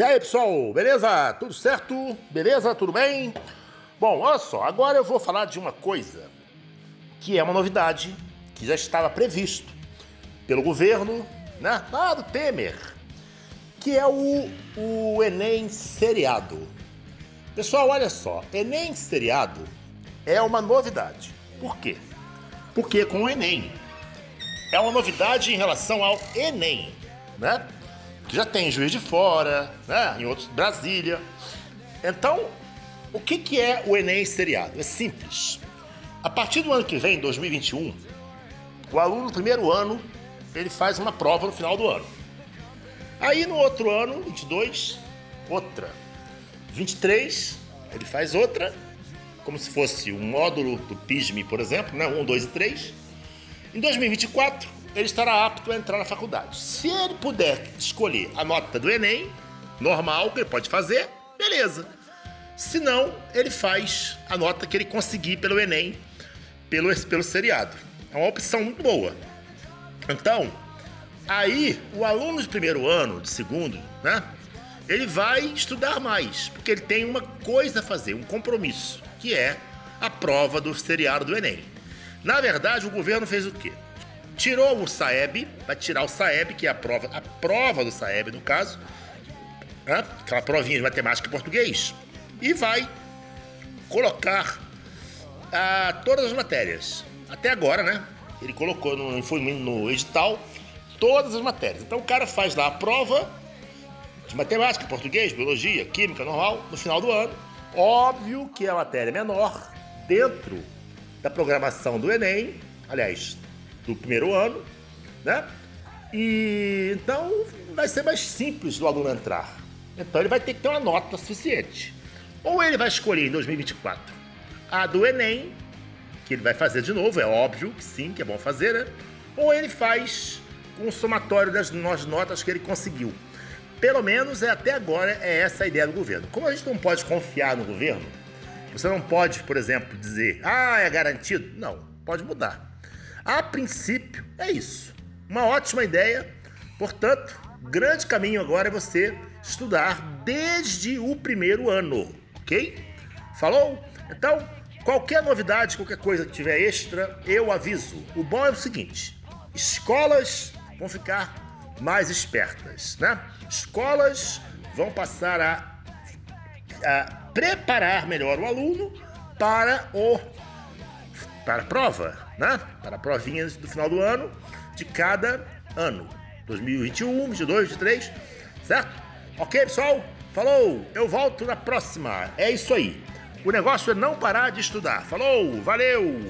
E aí, pessoal, beleza? Tudo certo? Beleza? Tudo bem? Bom, olha só, agora eu vou falar de uma coisa que é uma novidade que já estava previsto pelo governo, né? Lá do Temer, que é o, o Enem seriado. Pessoal, olha só, Enem seriado é uma novidade. Por quê? Porque com o Enem é uma novidade em relação ao Enem, né? Que já tem Juiz de Fora, né? em outros, Brasília. Então, o que, que é o Enem seriado? É simples. A partir do ano que vem, 2021, o aluno no primeiro ano, ele faz uma prova no final do ano. Aí no outro ano, 22, outra. 23, ele faz outra, como se fosse um módulo do PISME, por exemplo, né? 1, 2 e 3. Em 2024, ele estará apto a entrar na faculdade. Se ele puder escolher a nota do Enem, normal, que ele pode fazer, beleza. Se não, ele faz a nota que ele conseguir pelo Enem, pelo, pelo seriado. É uma opção muito boa. Então, aí o aluno de primeiro ano, de segundo, né? Ele vai estudar mais, porque ele tem uma coisa a fazer, um compromisso, que é a prova do seriado do Enem. Na verdade, o governo fez o quê? Tirou o Saeb, vai tirar o Saeb, que é a prova, a prova do Saeb, no caso, né? aquela provinha de matemática e português, e vai colocar ah, todas as matérias. Até agora, né? Ele colocou no, no edital todas as matérias. Então o cara faz lá a prova de matemática, português, biologia, química, normal, no final do ano. Óbvio que a matéria é menor dentro da programação do Enem, aliás, do primeiro ano, né? E então vai ser mais simples do aluno entrar. Então ele vai ter que ter uma nota suficiente. Ou ele vai escolher em 2024 a do Enem, que ele vai fazer de novo, é óbvio que sim, que é bom fazer, né? Ou ele faz um somatório das notas que ele conseguiu. Pelo menos é até agora é essa a ideia do governo. Como a gente não pode confiar no governo, você não pode, por exemplo, dizer, ah, é garantido. Não, pode mudar. A princípio, é isso. Uma ótima ideia. Portanto, grande caminho agora é você estudar desde o primeiro ano, ok? Falou? Então, qualquer novidade, qualquer coisa que tiver extra, eu aviso. O bom é o seguinte: escolas vão ficar mais espertas, né? Escolas vão passar a, a preparar melhor o aluno para o para prova, né? Para provinhas do final do ano de cada ano. 2021, 22, 23, certo? Ok, pessoal? Falou! Eu volto na próxima. É isso aí. O negócio é não parar de estudar. Falou! Valeu!